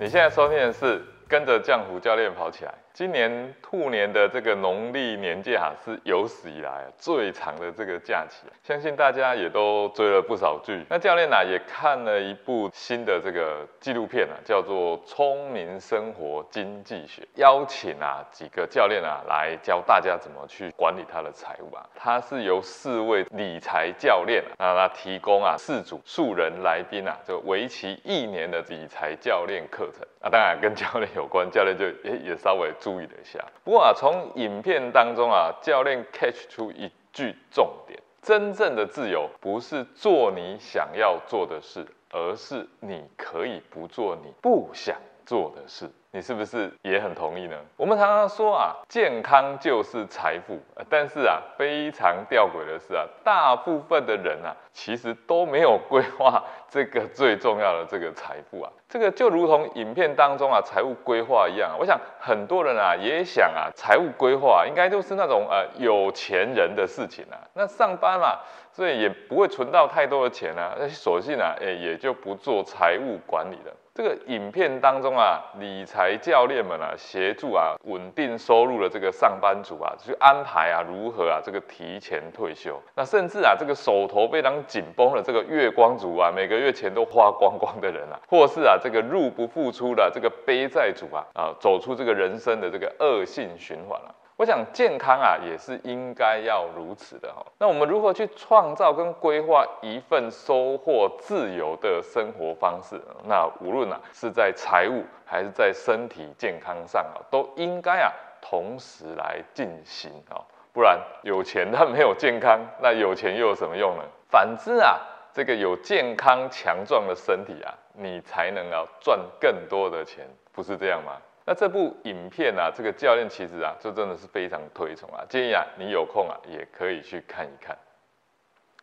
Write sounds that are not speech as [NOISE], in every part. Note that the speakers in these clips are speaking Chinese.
你现在收听的是跟着浆糊教练跑起来。今年兔年的这个农历年假是有史以来最长的这个假期，相信大家也都追了不少剧。那教练呢也看了一部新的这个纪录片啊，叫做《聪明生活经济学》，邀请啊几个教练啊来教大家怎么去管理他的财务啊。它是由四位理财教练啊，那提供啊四组素人来宾啊，就为期一年的理财教练课程啊，当然跟教练有关，教练就也也稍微注。注意了一下，不过啊，从影片当中啊，教练 catch 出一句重点：真正的自由不是做你想要做的事，而是你可以不做你不想做的事。你是不是也很同意呢？我们常常说啊，健康就是财富，但是啊，非常吊诡的是啊，大部分的人啊，其实都没有规划这个最重要的这个财富啊。这个就如同影片当中啊，财务规划一样。我想很多人啊，也想啊，财务规划应该就是那种呃有钱人的事情啊。那上班嘛，所以也不会存到太多的钱啊，那索性啊，诶，也就不做财务管理了。这个影片当中啊，理财教练们啊，协助啊稳定收入的这个上班族啊，去安排啊如何啊这个提前退休。那甚至啊这个手头非常紧绷的这个月光族啊，每个月钱都花光光的人啊，[LAUGHS] 或是啊这个入不敷出的这个背债族啊，啊走出这个人生的这个恶性循环了。我想健康啊，也是应该要如此的哈。那我们如何去创造跟规划一份收获自由的生活方式？那无论啊是在财务还是在身体健康上啊，都应该啊同时来进行啊。不然有钱但没有健康，那有钱又有什么用呢？反之啊，这个有健康强壮的身体啊，你才能啊赚更多的钱，不是这样吗？那这部影片啊，这个教练其实啊，就真的是非常推崇啊，建议啊，你有空啊，也可以去看一看。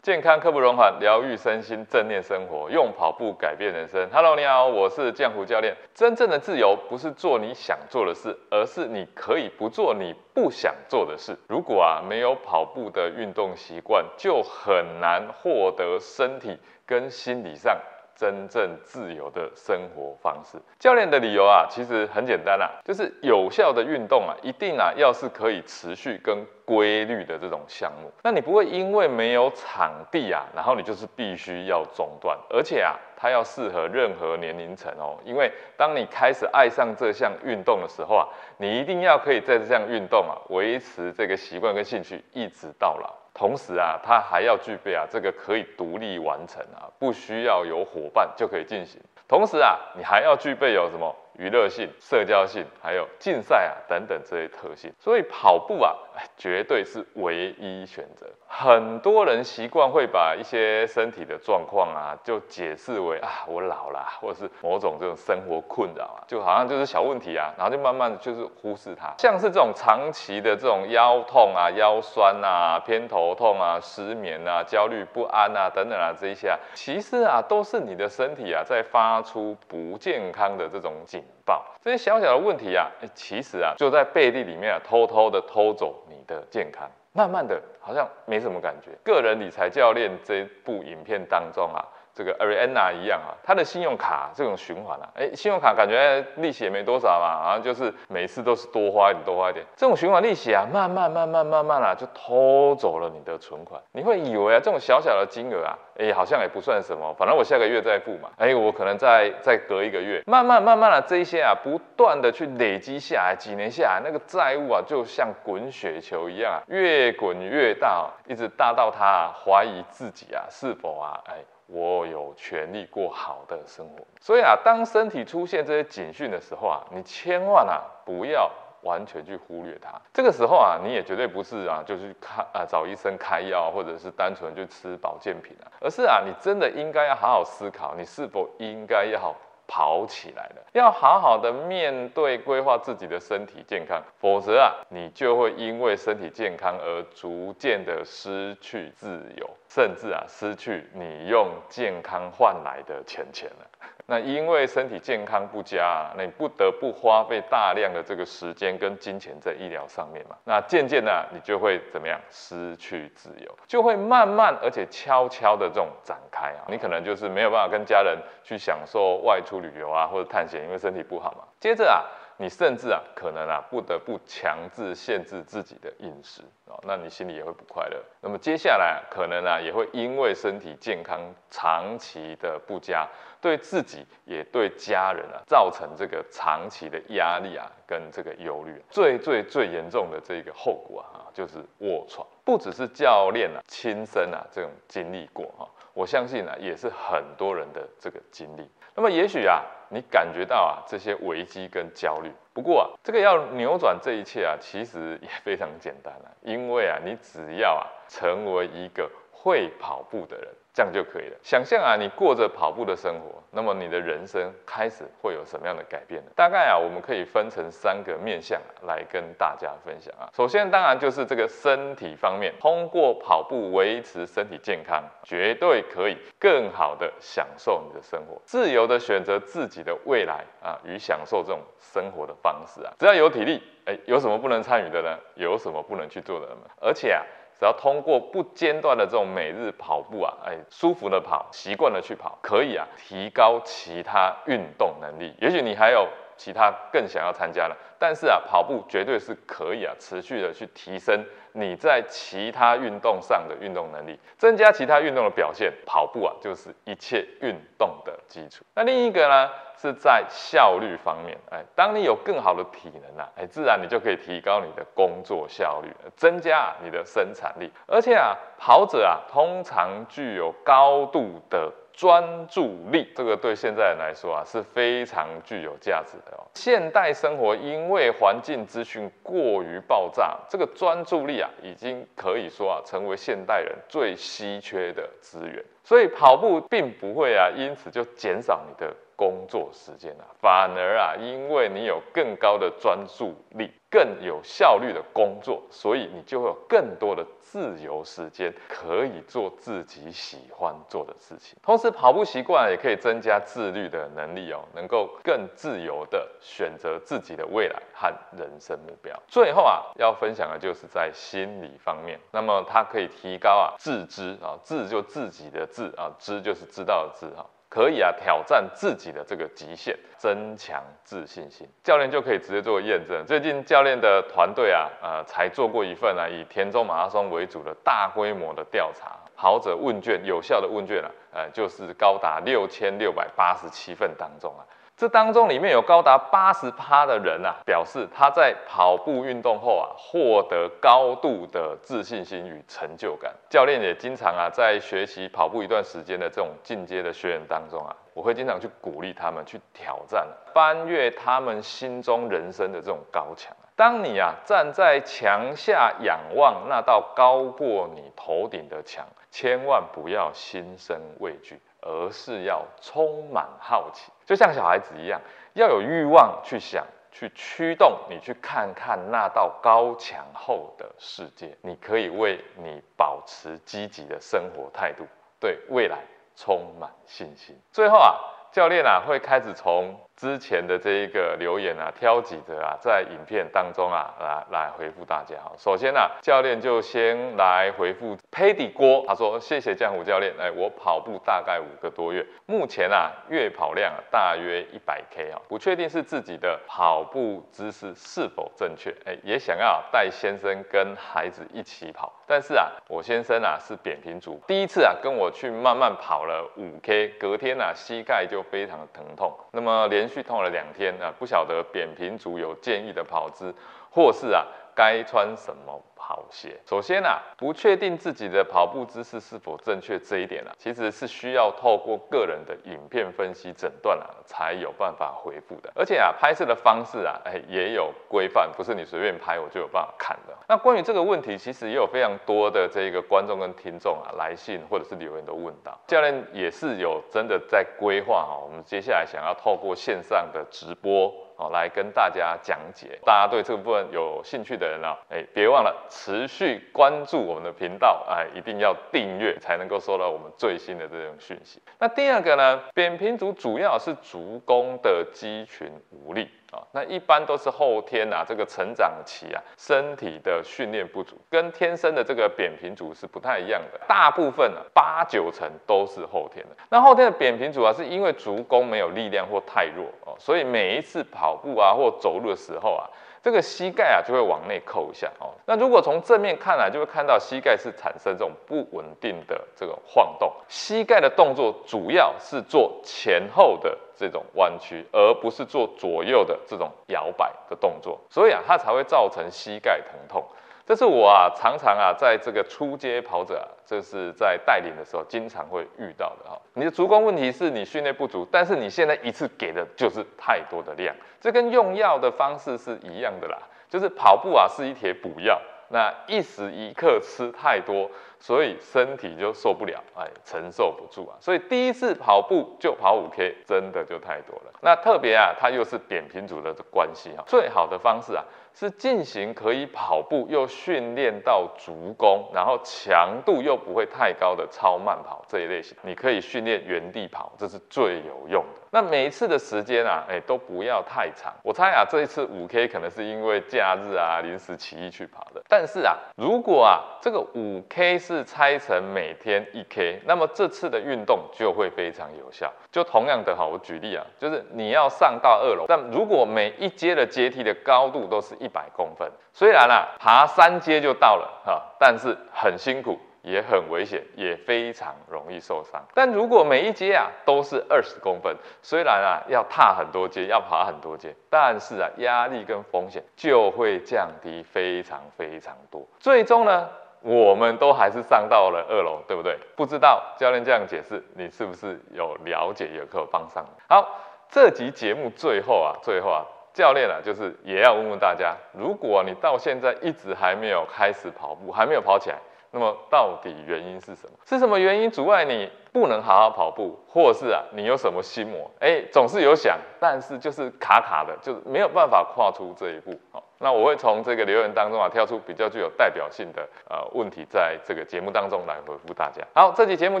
健康刻不容缓，疗愈身心，正念生活，用跑步改变人生。Hello，你好，我是江湖教练。真正的自由不是做你想做的事，而是你可以不做你不想做的事。如果啊没有跑步的运动习惯，就很难获得身体跟心理上。真正自由的生活方式，教练的理由啊，其实很简单啊，就是有效的运动啊，一定啊，要是可以持续跟规律的这种项目，那你不会因为没有场地啊，然后你就是必须要中断，而且啊，它要适合任何年龄层哦，因为当你开始爱上这项运动的时候啊，你一定要可以在这项运动啊，维持这个习惯跟兴趣，一直到老。同时啊，它还要具备啊，这个可以独立完成啊，不需要有伙伴就可以进行。同时啊，你还要具备有什么？娱乐性、社交性，还有竞赛啊等等这些特性，所以跑步啊，绝对是唯一选择。很多人习惯会把一些身体的状况啊，就解释为啊我老了，或者是某种这种生活困扰啊，就好像就是小问题啊，然后就慢慢就是忽视它。像是这种长期的这种腰痛啊、腰酸啊、偏头痛啊、失眠啊、焦虑不安啊等等啊这一些啊，其实啊都是你的身体啊在发出不健康的这种警。棒这些小小的问题啊，其实啊就在背地里面啊偷偷的偷走你的健康，慢慢的好像没什么感觉。个人理财教练这部影片当中啊。这个 Ariana 一样啊，他的信用卡这种循环啊，哎，信用卡感觉利息也没多少嘛，好像就是每次都是多花一点，多花一点。这种循环利息啊，慢慢慢慢慢慢啊，就偷走了你的存款。你会以为啊，这种小小的金额啊，哎，好像也不算什么，反正我下个月再付嘛。哎，我可能再再隔一个月，慢慢慢慢的这一些啊，不断的去累积下来，几年下来，那个债务啊，就像滚雪球一样啊，越滚越大，一直大到他怀疑自己啊，是否啊，哎。我有权利过好的生活，所以啊，当身体出现这些警讯的时候啊，你千万啊不要完全去忽略它。这个时候啊，你也绝对不是啊，就去看啊找医生开药，或者是单纯去吃保健品啊，而是啊，你真的应该要好好思考，你是否应该要。跑起来了，要好好的面对规划自己的身体健康，否则啊，你就会因为身体健康而逐渐的失去自由，甚至啊，失去你用健康换来的钱钱了。那因为身体健康不佳，那你不得不花费大量的这个时间跟金钱在医疗上面嘛。那渐渐呢，你就会怎么样？失去自由，就会慢慢而且悄悄的这种展开啊。你可能就是没有办法跟家人去享受外出旅游啊，或者探险，因为身体不好嘛。接着啊。你甚至啊，可能啊，不得不强制限制自己的饮食啊，那你心里也会不快乐。那么接下来可能啊，也会因为身体健康长期的不佳，对自己也对家人啊，造成这个长期的压力啊，跟这个忧虑。最最最严重的这个后果啊，就是卧床。不只是教练啊，亲身啊这种经历过哈，我相信啊，也是很多人的这个经历。那么也许啊。你感觉到啊这些危机跟焦虑，不过啊这个要扭转这一切啊，其实也 [LAUGHS] 非常简单了，因为啊你只要啊成为一个会跑步的人。这样就可以了。想象啊，你过着跑步的生活，那么你的人生开始会有什么样的改变呢？大概啊，我们可以分成三个面向来跟大家分享啊。首先，当然就是这个身体方面，通过跑步维持身体健康，绝对可以更好的享受你的生活，自由的选择自己的未来啊，与享受这种生活的方式啊。只要有体力，哎，有什么不能参与的呢？有什么不能去做的呢？而且啊。只要通过不间断的这种每日跑步啊，哎，舒服的跑，习惯的去跑，可以啊，提高其他运动能力。也许你还有其他更想要参加了，但是啊，跑步绝对是可以啊，持续的去提升你在其他运动上的运动能力，增加其他运动的表现。跑步啊，就是一切运动的基础。那另一个呢？是在效率方面，哎，当你有更好的体能啊，哎，自然你就可以提高你的工作效率，增加你的生产力。而且啊，跑者啊，通常具有高度的专注力，这个对现在人来说啊，是非常具有价值的哦。现代生活因为环境资讯过于爆炸，这个专注力啊，已经可以说啊，成为现代人最稀缺的资源。所以跑步并不会啊，因此就减少你的。工作时间啊，反而啊，因为你有更高的专注力，更有效率的工作，所以你就会有更多的自由时间，可以做自己喜欢做的事情。同时，跑步习惯也可以增加自律的能力哦，能够更自由的选择自己的未来和人生目标。最后啊，要分享的就是在心理方面，那么它可以提高啊自知啊，自就自己的自知啊，知就是知道的知哈。可以啊，挑战自己的这个极限，增强自信心。教练就可以直接做验证。最近教练的团队啊，呃，才做过一份啊，以田中马拉松为主的大规模的调查跑者问卷，有效的问卷啊，呃，就是高达六千六百八十七份当中啊。这当中里面有高达八十趴的人啊，表示他在跑步运动后啊，获得高度的自信心与成就感。教练也经常啊，在学习跑步一段时间的这种进阶的学员当中啊，我会经常去鼓励他们去挑战，翻越他们心中人生的这种高墙。当你啊站在墙下仰望那道高过你头顶的墙，千万不要心生畏惧。而是要充满好奇，就像小孩子一样，要有欲望去想，去驱动你去看看那道高墙后的世界。你可以为你保持积极的生活态度，对未来充满信心。最后啊，教练啊会开始从。之前的这一个留言啊，挑几则啊，在影片当中啊，来来回复大家哈。首先呢，教练就先来回复 Paddy 郭，他说：“谢谢江湖教练，哎，我跑步大概五个多月，目前啊，月跑量大约一百 K 啊，不确定是自己的跑步姿势是否正确，哎，也想要带先生跟孩子一起跑，但是啊，我先生啊是扁平足，第一次啊跟我去慢慢跑了五 K，隔天啊膝盖就非常疼痛，那么连。去痛了两天啊，不晓得扁平足有建议的跑姿，或是啊该穿什么？好些，首先啊，不确定自己的跑步姿势是否正确这一点啊，其实是需要透过个人的影片分析诊断啊，才有办法回复的。而且啊，拍摄的方式啊，哎，也有规范，不是你随便拍我就有办法看的。那关于这个问题，其实也有非常多的这个观众跟听众啊来信或者是留言都问到，教练也是有真的在规划哈，我们接下来想要透过线上的直播。哦来跟大家讲解。大家对这个部分有兴趣的人呢，哎，别忘了持续关注我们的频道，哎，一定要订阅才能够收到我们最新的这种讯息。那第二个呢，扁平足主要是足弓的肌群无力。啊，那一般都是后天啊，这个成长期啊，身体的训练不足，跟天生的这个扁平足是不太一样的。大部分啊，八九成都是后天的。那后天的扁平足啊，是因为足弓没有力量或太弱哦，所以每一次跑步啊或走路的时候啊。这个膝盖啊就会往内扣一下哦。那如果从正面看来，就会看到膝盖是产生这种不稳定的这种晃动。膝盖的动作主要是做前后的这种弯曲，而不是做左右的这种摇摆的动作，所以啊，它才会造成膝盖疼痛。这是我啊常常啊在这个出街跑者，这是在带领的时候经常会遇到的哈。你的足弓问题是你训练不足，但是你现在一次给的就是太多的量，这跟用药的方式是一样的啦，就是跑步啊是一帖补药，那一时一刻吃太多。所以身体就受不了，哎，承受不住啊！所以第一次跑步就跑五 K，真的就太多了。那特别啊，它又是扁平足的关系啊，最好的方式啊，是进行可以跑步又训练到足弓，然后强度又不会太高的超慢跑这一类型。你可以训练原地跑，这是最有用的。那每一次的时间啊，哎，都不要太长。我猜啊，这一次五 K 可能是因为假日啊，临时起意去跑的。但是啊，如果啊，这个五 K 是拆成每天一 K，那么这次的运动就会非常有效。就同样的哈，我举例啊，就是你要上到二楼，但如果每一阶的阶梯的高度都是一百公分，虽然啊，爬三阶就到了哈，但是很辛苦。也很危险，也非常容易受伤。但如果每一阶啊都是二十公分，虽然啊要踏很多阶，要爬很多阶，但是啊压力跟风险就会降低非常非常多。最终呢，我们都还是上到了二楼，对不对？不知道教练这样解释，你是不是有了解，有可帮上？好，这集节目最后啊，最后啊，教练啊，就是也要问问大家，如果你到现在一直还没有开始跑步，还没有跑起来。那么到底原因是什么？是什么原因阻碍你不能好好跑步，或是啊你有什么心魔？哎，总是有想，但是就是卡卡的，就是没有办法跨出这一步。好，那我会从这个留言当中啊挑出比较具有代表性的呃问题，在这个节目当中来回复大家。好，这集节目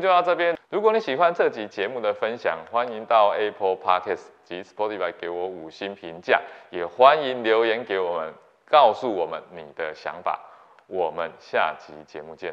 就到这边。如果你喜欢这集节目的分享，欢迎到 Apple Podcast 及 Spotify 给我五星评价，也欢迎留言给我们，告诉我们你的想法。我们下集节目见。